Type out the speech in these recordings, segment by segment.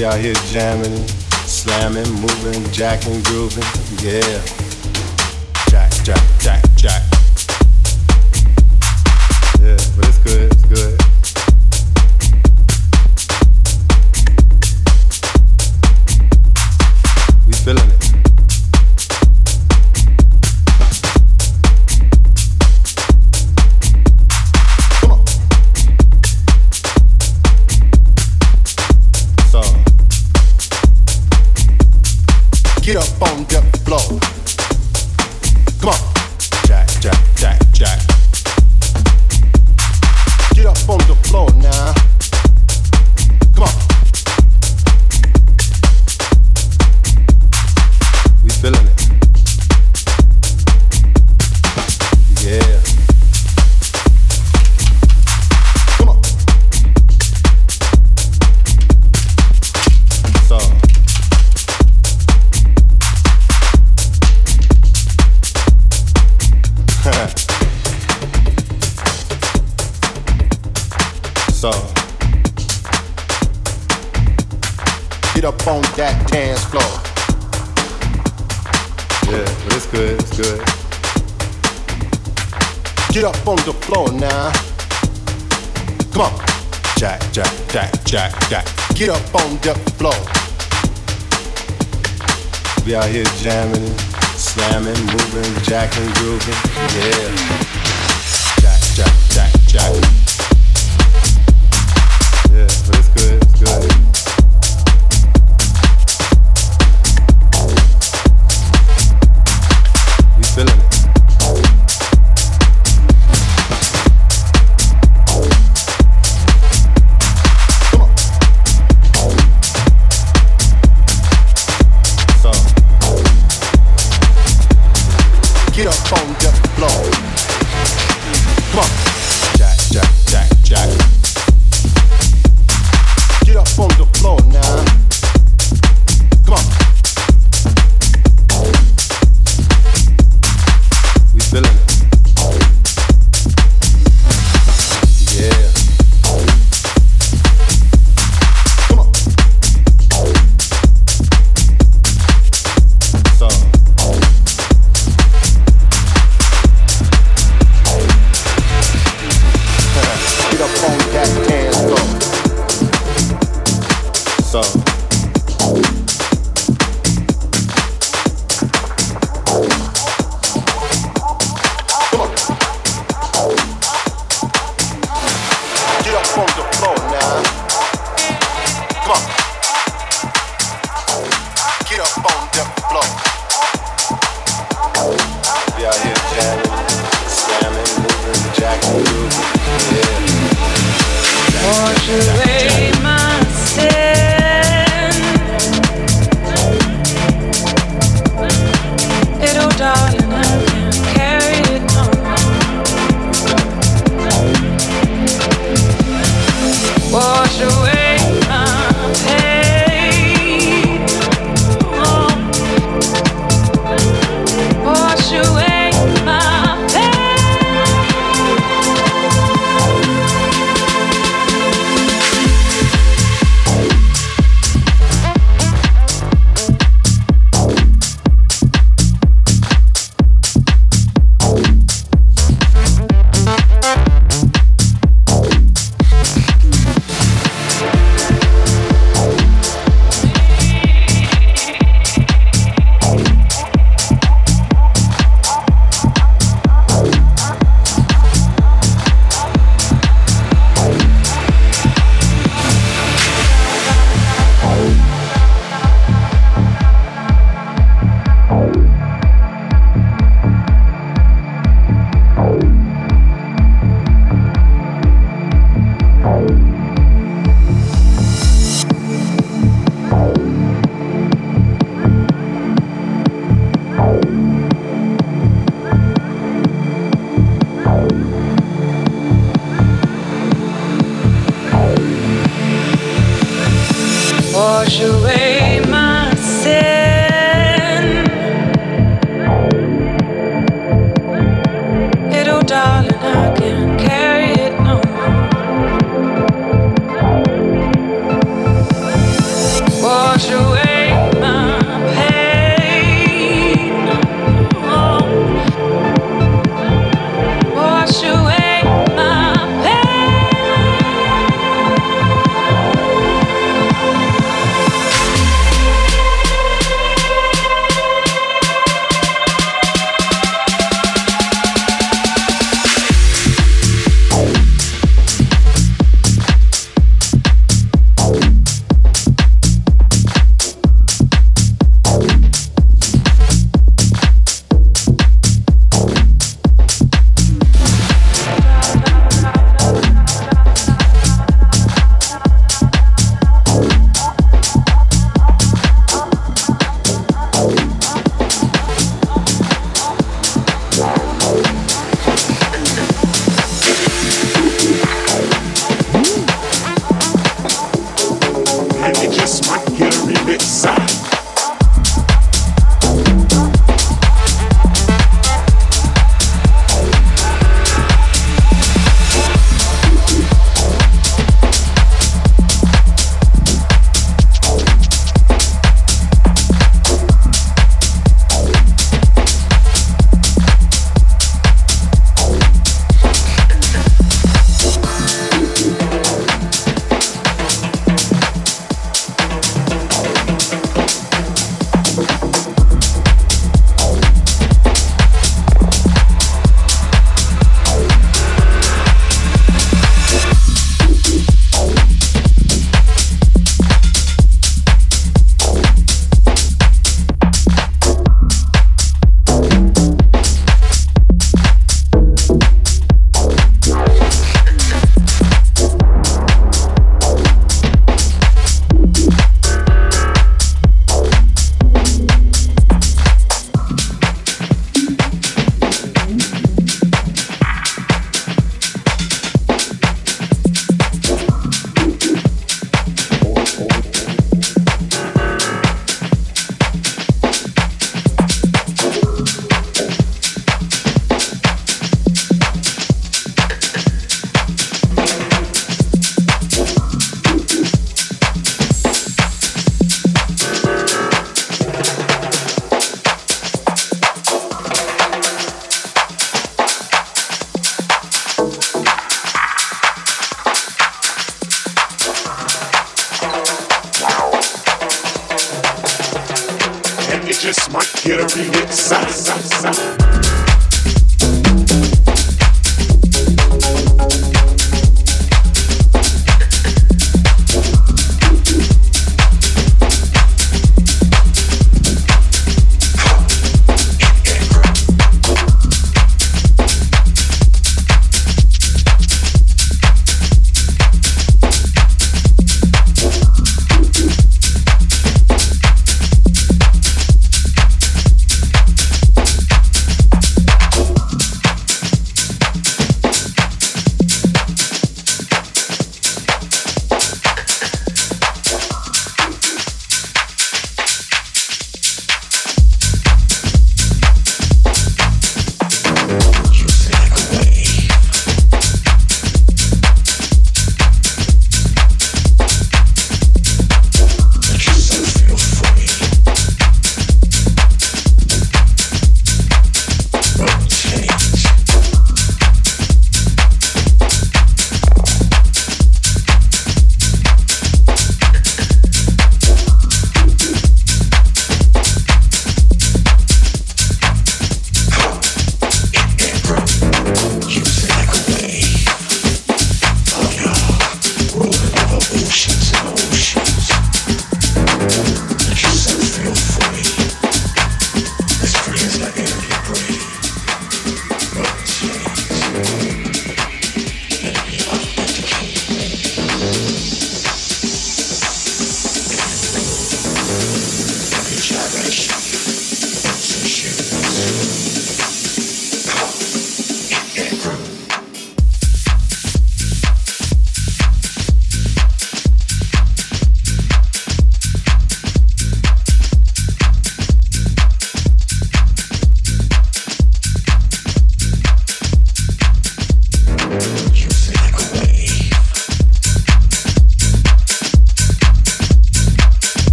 We out here jamming, slamming, moving, jacking, grooving. Yeah.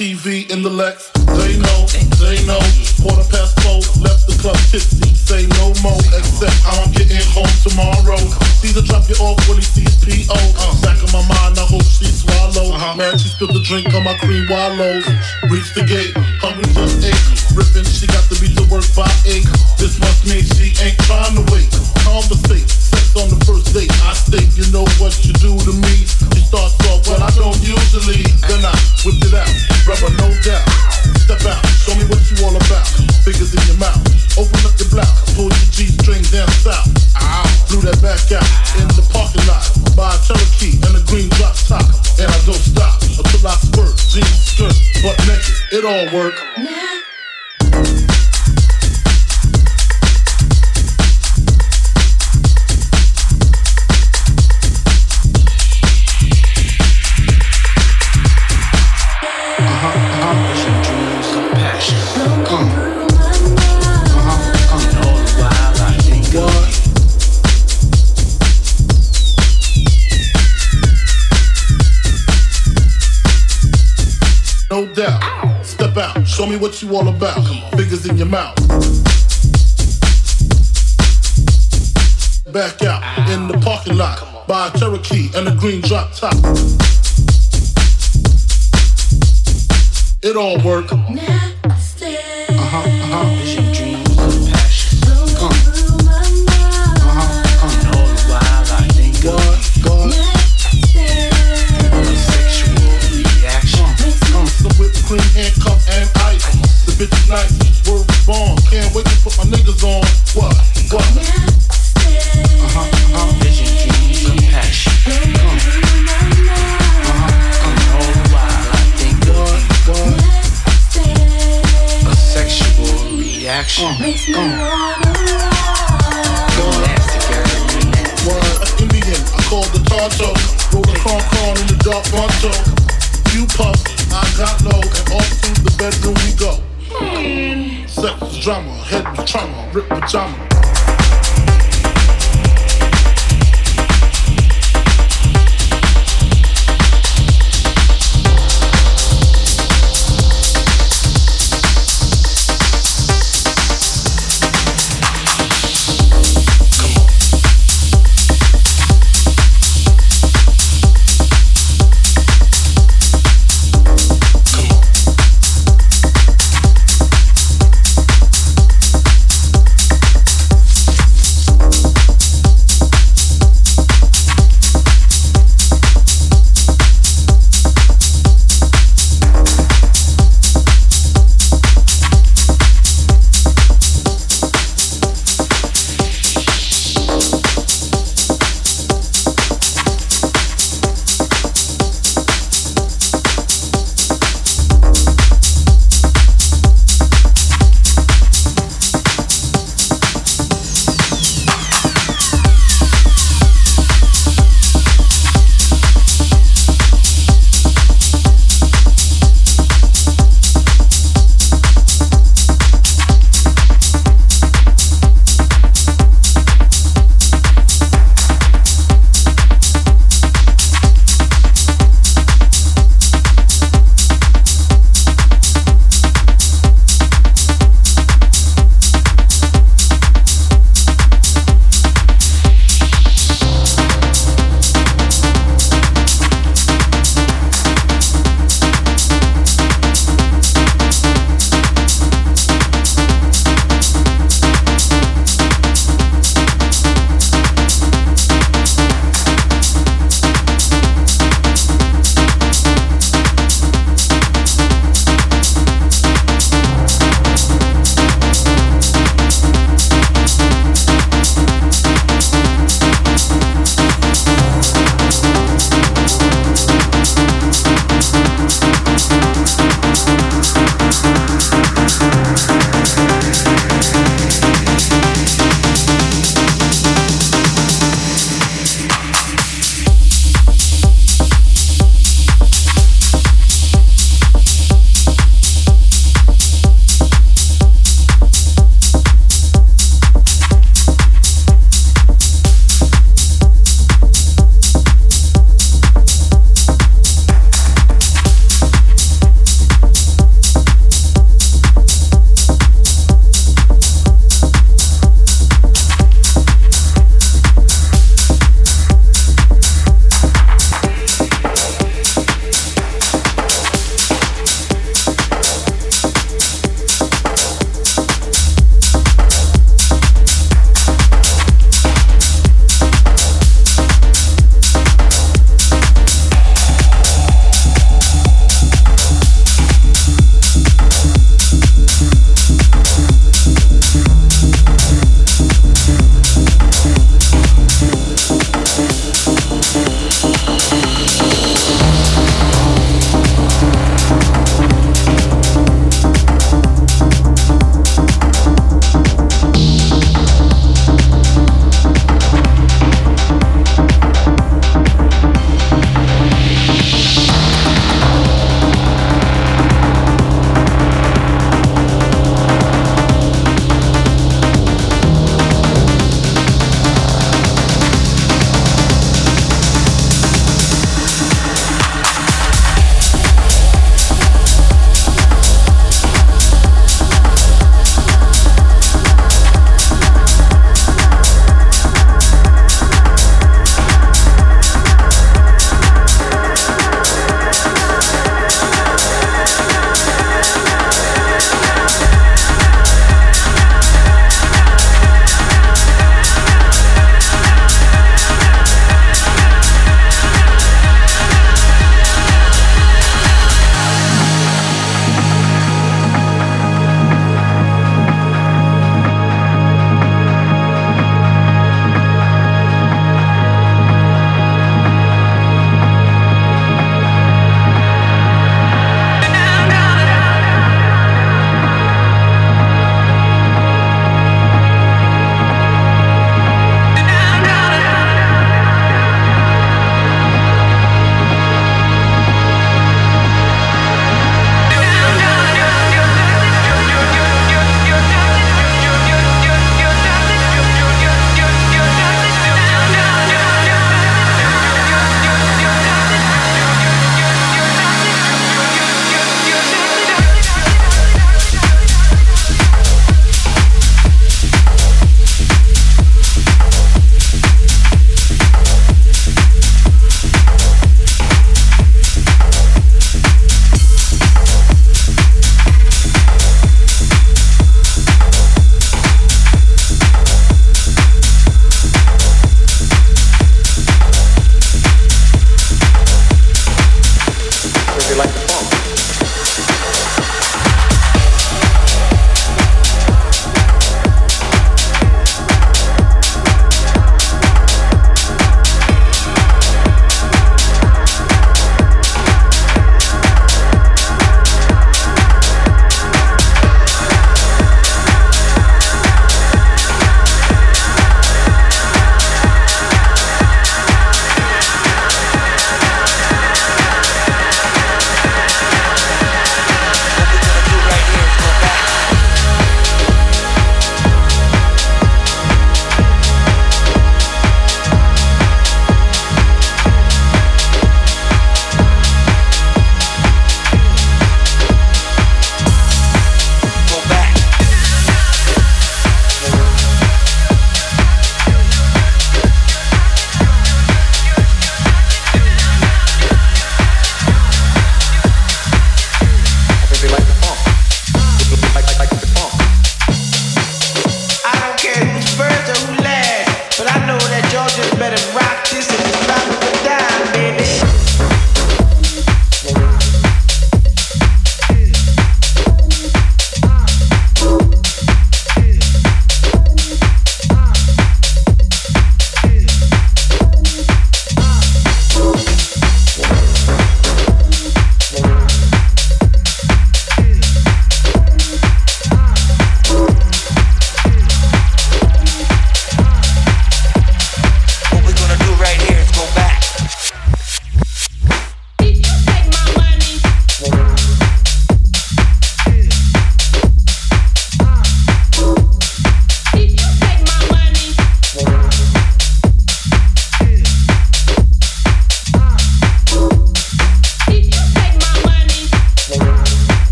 TV in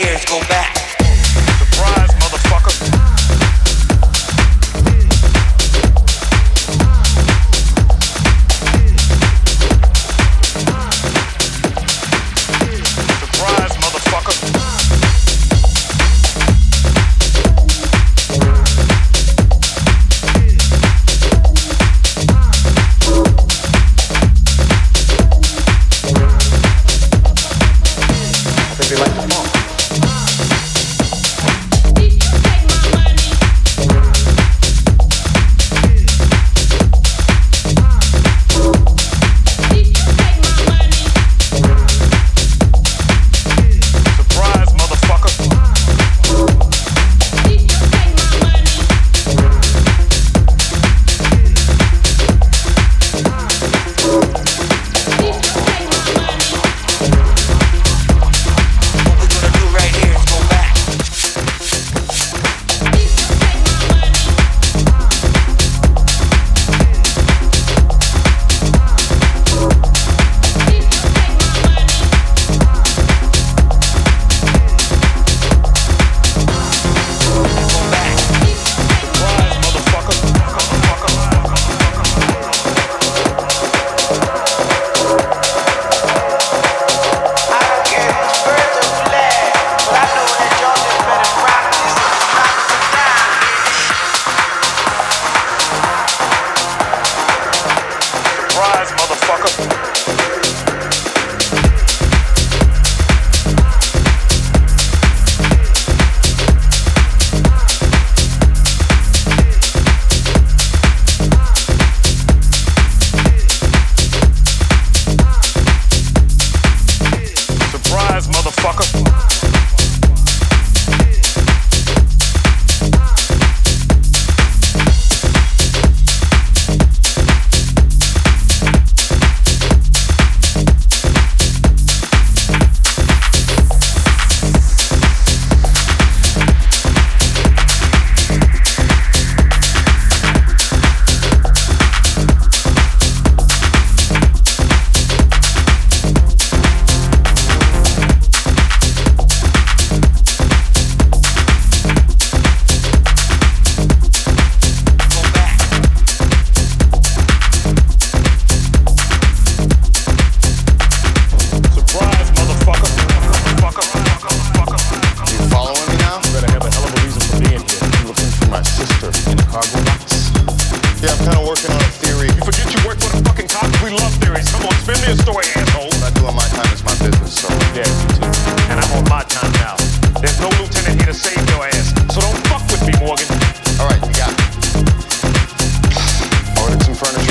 tears go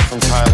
from Thailand.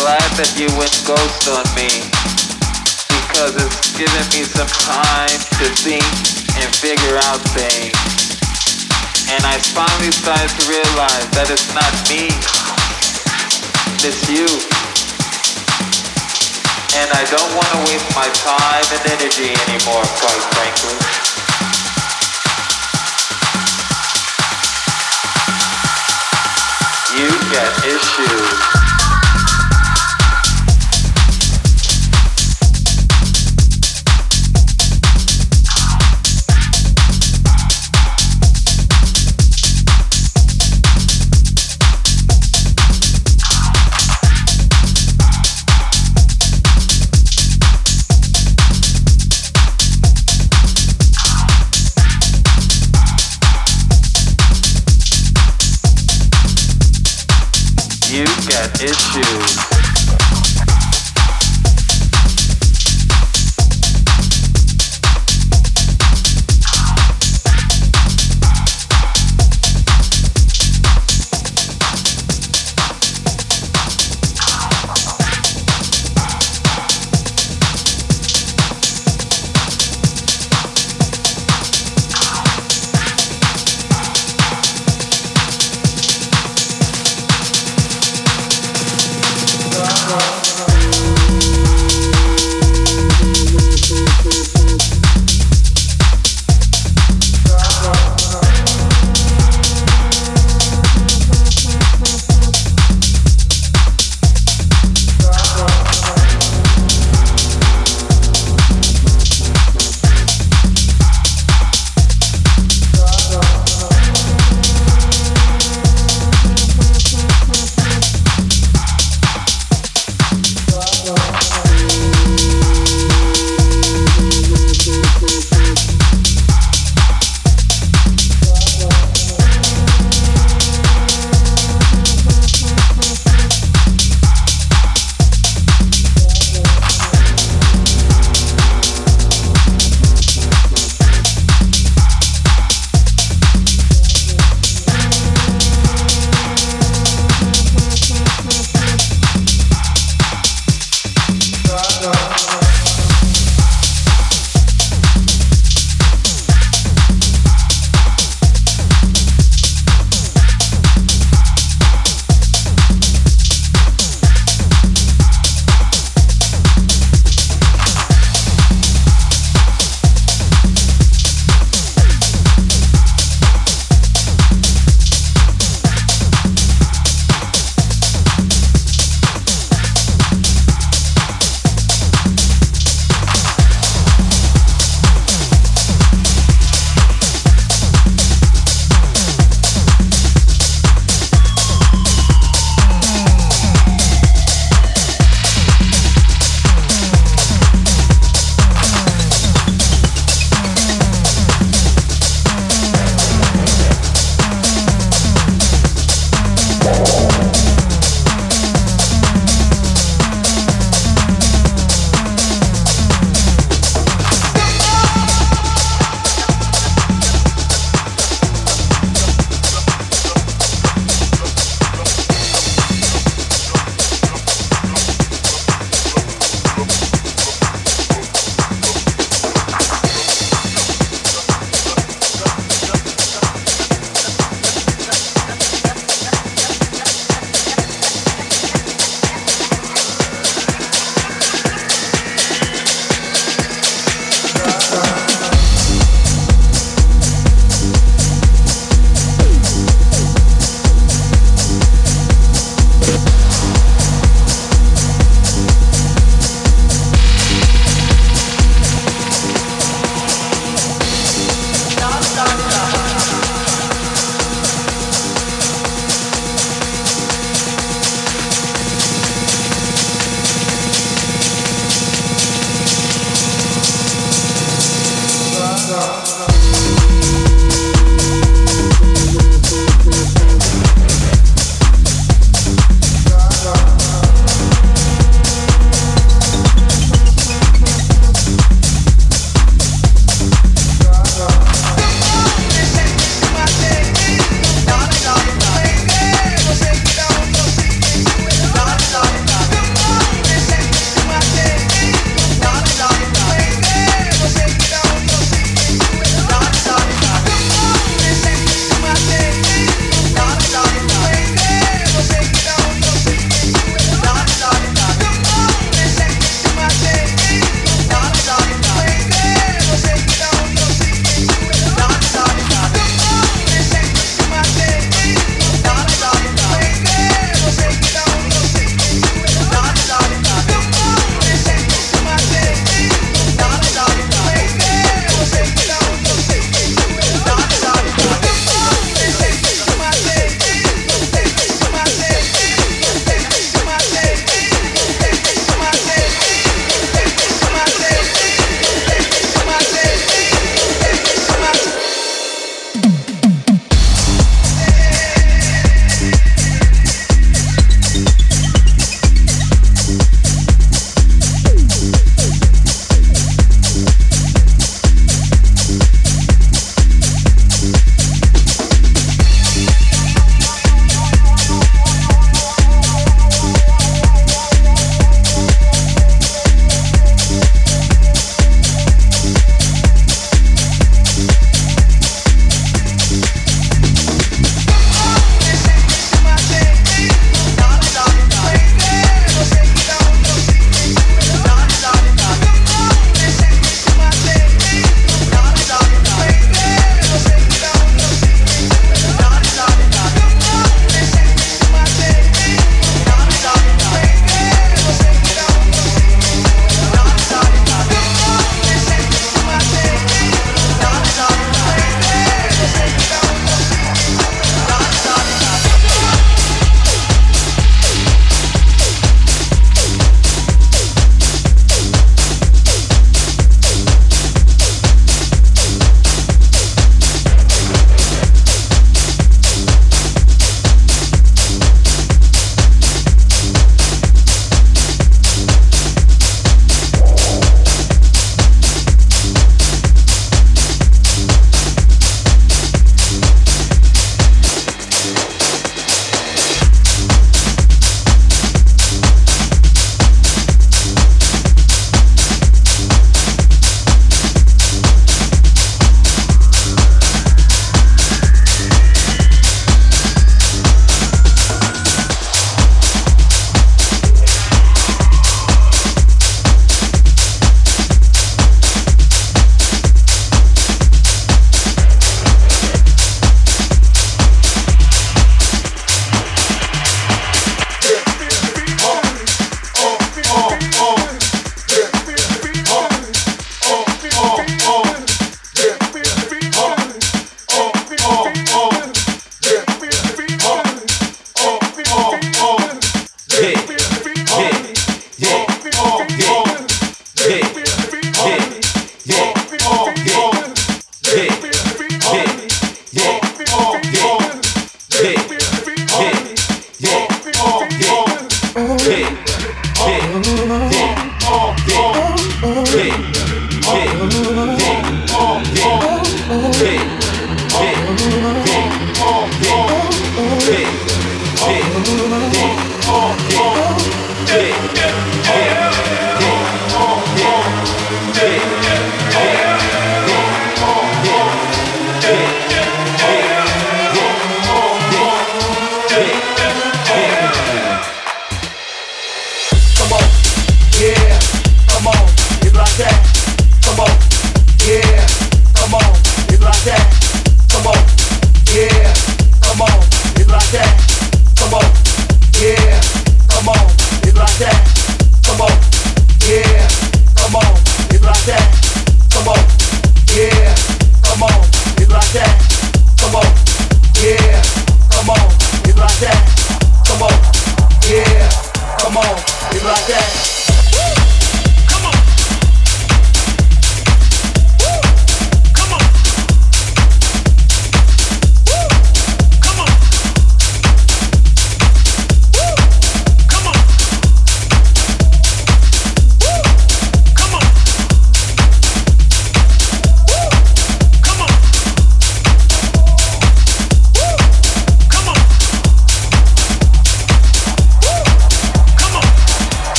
glad that you went ghost on me because it's given me some time to think and figure out things. And I finally started to realize that it's not me, it's you. And I don't want to waste my time and energy anymore, quite frankly. you got issues.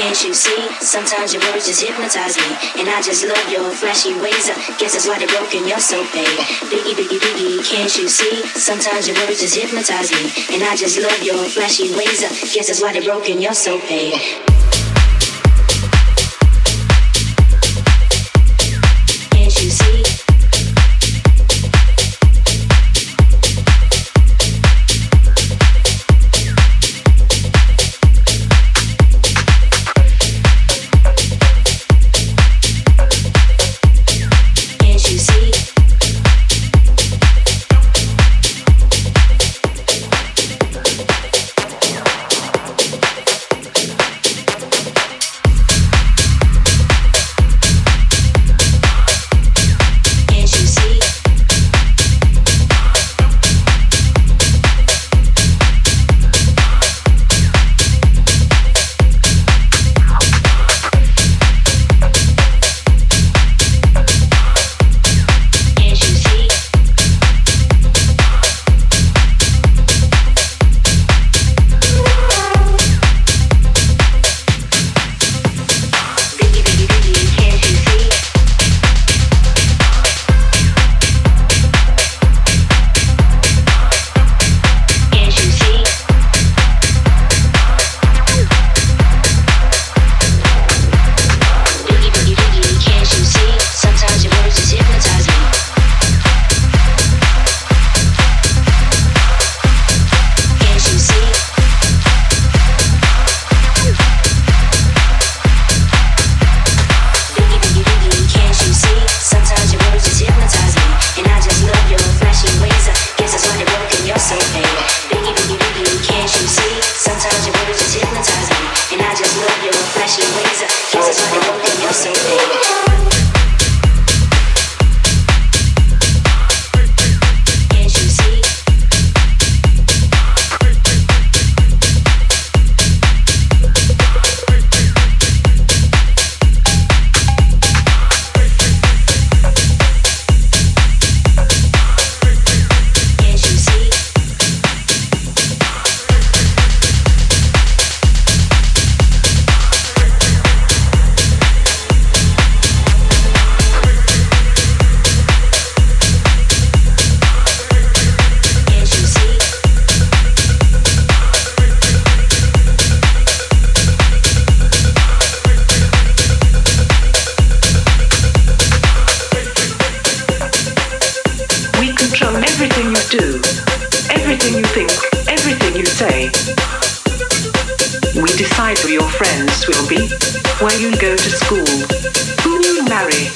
Can't you see? Sometimes your words just hypnotize me. And I just love your flashy ways. I guess that's why they broke You're so babe. Biggie, biggie, biggie, can't you see? Sometimes your words just hypnotize me. And I just love your flashy ways. I guess that's why they broke You're so babe. Where you go to school, who you marry,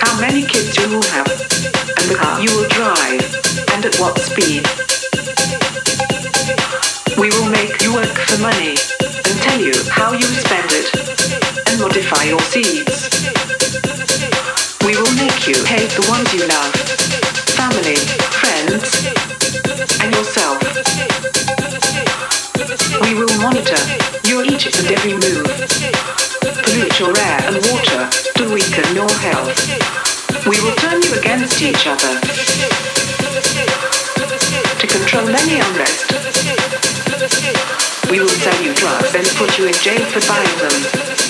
how many kids you will have, and the car you will drive, and at what speed. We will make you work for money and tell you how you spend it and modify your seeds. We will make you hate the ones you love, family, friends, and yourself. We will monitor each and every move, pollute your air and water to weaken your health. We will turn you against each other to control any unrest. We will sell you drugs and put you in jail for buying them.